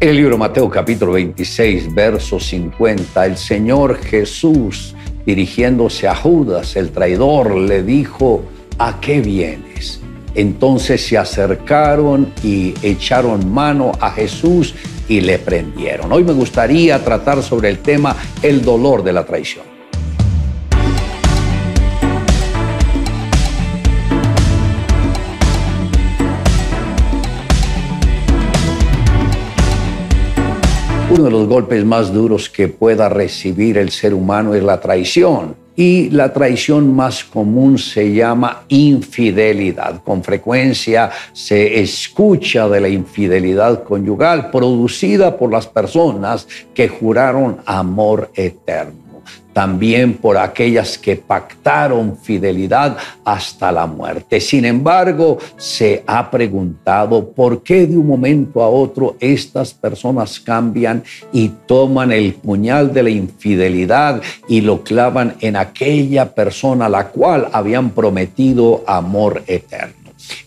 En el libro Mateo capítulo 26, verso 50, el Señor Jesús, dirigiéndose a Judas, el traidor, le dijo, ¿a qué vienes? Entonces se acercaron y echaron mano a Jesús y le prendieron. Hoy me gustaría tratar sobre el tema el dolor de la traición. Uno de los golpes más duros que pueda recibir el ser humano es la traición. Y la traición más común se llama infidelidad. Con frecuencia se escucha de la infidelidad conyugal producida por las personas que juraron amor eterno también por aquellas que pactaron fidelidad hasta la muerte. Sin embargo, se ha preguntado por qué de un momento a otro estas personas cambian y toman el puñal de la infidelidad y lo clavan en aquella persona a la cual habían prometido amor eterno.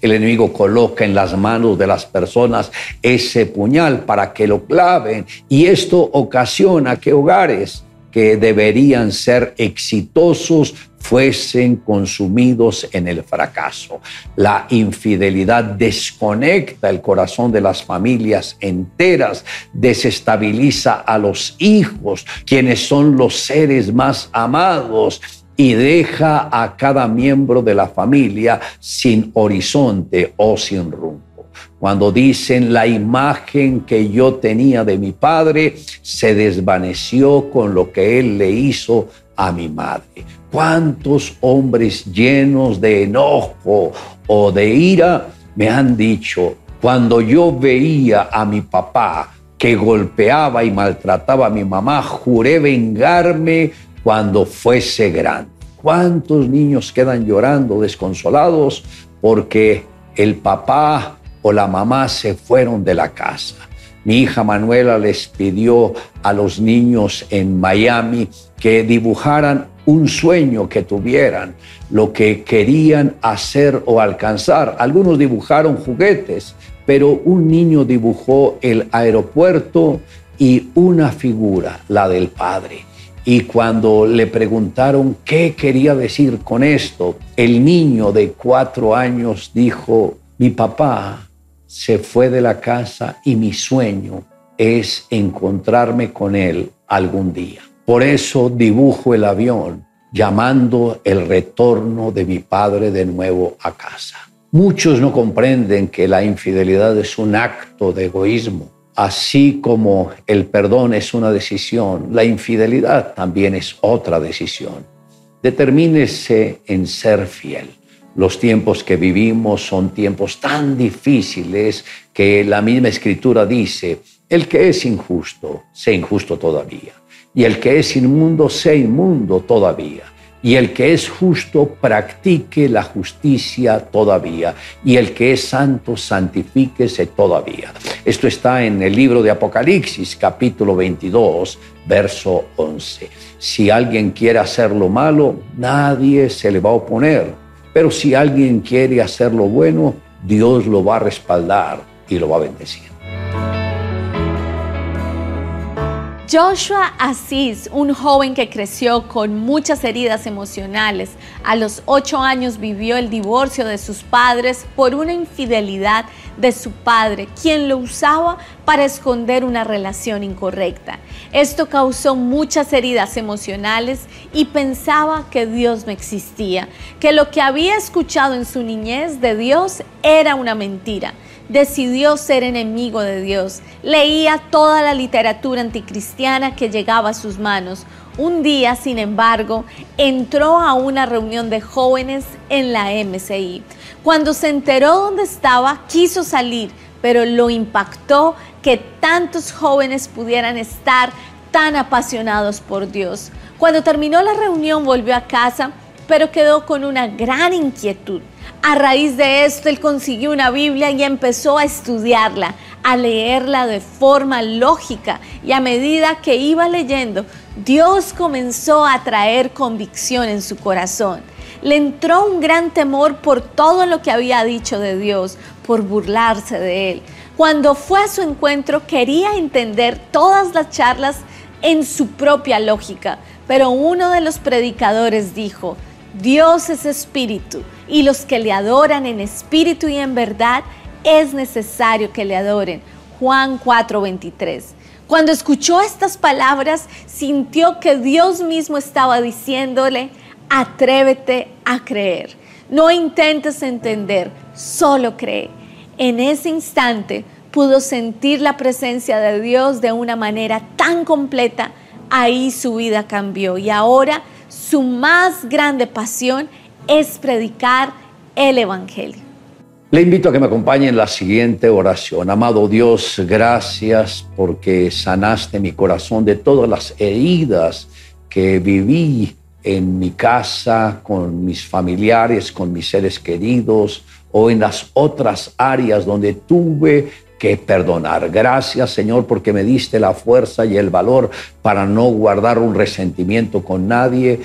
El enemigo coloca en las manos de las personas ese puñal para que lo claven y esto ocasiona que hogares que deberían ser exitosos fuesen consumidos en el fracaso. La infidelidad desconecta el corazón de las familias enteras, desestabiliza a los hijos, quienes son los seres más amados, y deja a cada miembro de la familia sin horizonte o sin rumbo. Cuando dicen la imagen que yo tenía de mi padre se desvaneció con lo que él le hizo a mi madre. ¿Cuántos hombres llenos de enojo o de ira me han dicho, cuando yo veía a mi papá que golpeaba y maltrataba a mi mamá, juré vengarme cuando fuese grande? ¿Cuántos niños quedan llorando, desconsolados, porque el papá o la mamá se fueron de la casa. Mi hija Manuela les pidió a los niños en Miami que dibujaran un sueño que tuvieran, lo que querían hacer o alcanzar. Algunos dibujaron juguetes, pero un niño dibujó el aeropuerto y una figura, la del padre. Y cuando le preguntaron qué quería decir con esto, el niño de cuatro años dijo, mi papá se fue de la casa y mi sueño es encontrarme con él algún día. Por eso dibujo el avión llamando el retorno de mi padre de nuevo a casa. Muchos no comprenden que la infidelidad es un acto de egoísmo. Así como el perdón es una decisión, la infidelidad también es otra decisión. Determínese en ser fiel. Los tiempos que vivimos son tiempos tan difíciles que la misma escritura dice, el que es injusto, sea injusto todavía. Y el que es inmundo, sea inmundo todavía. Y el que es justo, practique la justicia todavía. Y el que es santo, santifíquese todavía. Esto está en el libro de Apocalipsis, capítulo 22, verso 11. Si alguien quiere hacer lo malo, nadie se le va a oponer pero si alguien quiere hacer lo bueno, Dios lo va a respaldar y lo va a bendecir. Joshua Asís, un joven que creció con muchas heridas emocionales, a los ocho años vivió el divorcio de sus padres por una infidelidad de su padre, quien lo usaba para esconder una relación incorrecta. Esto causó muchas heridas emocionales y pensaba que Dios no existía, que lo que había escuchado en su niñez de Dios era una mentira decidió ser enemigo de Dios. Leía toda la literatura anticristiana que llegaba a sus manos. Un día, sin embargo, entró a una reunión de jóvenes en la MCI. Cuando se enteró dónde estaba, quiso salir, pero lo impactó que tantos jóvenes pudieran estar tan apasionados por Dios. Cuando terminó la reunión volvió a casa, pero quedó con una gran inquietud. A raíz de esto, él consiguió una Biblia y empezó a estudiarla, a leerla de forma lógica y a medida que iba leyendo, Dios comenzó a traer convicción en su corazón. Le entró un gran temor por todo lo que había dicho de Dios, por burlarse de él. Cuando fue a su encuentro quería entender todas las charlas en su propia lógica, pero uno de los predicadores dijo, Dios es espíritu y los que le adoran en espíritu y en verdad es necesario que le adoren. Juan 4:23. Cuando escuchó estas palabras, sintió que Dios mismo estaba diciéndole, atrévete a creer. No intentes entender, solo cree. En ese instante pudo sentir la presencia de Dios de una manera tan completa, ahí su vida cambió y ahora su más grande pasión es predicar el Evangelio. Le invito a que me acompañe en la siguiente oración. Amado Dios, gracias porque sanaste mi corazón de todas las heridas que viví en mi casa, con mis familiares, con mis seres queridos o en las otras áreas donde tuve que perdonar. Gracias Señor porque me diste la fuerza y el valor para no guardar un resentimiento con nadie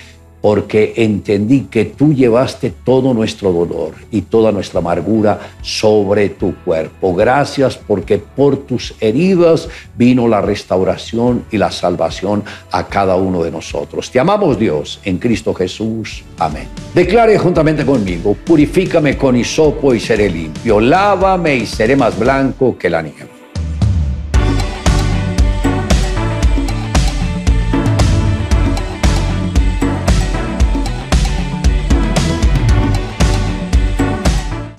porque entendí que tú llevaste todo nuestro dolor y toda nuestra amargura sobre tu cuerpo. Gracias porque por tus heridas vino la restauración y la salvación a cada uno de nosotros. Te amamos Dios en Cristo Jesús. Amén. Declare juntamente conmigo, purifícame con hisopo y seré limpio, lávame y seré más blanco que la nieve.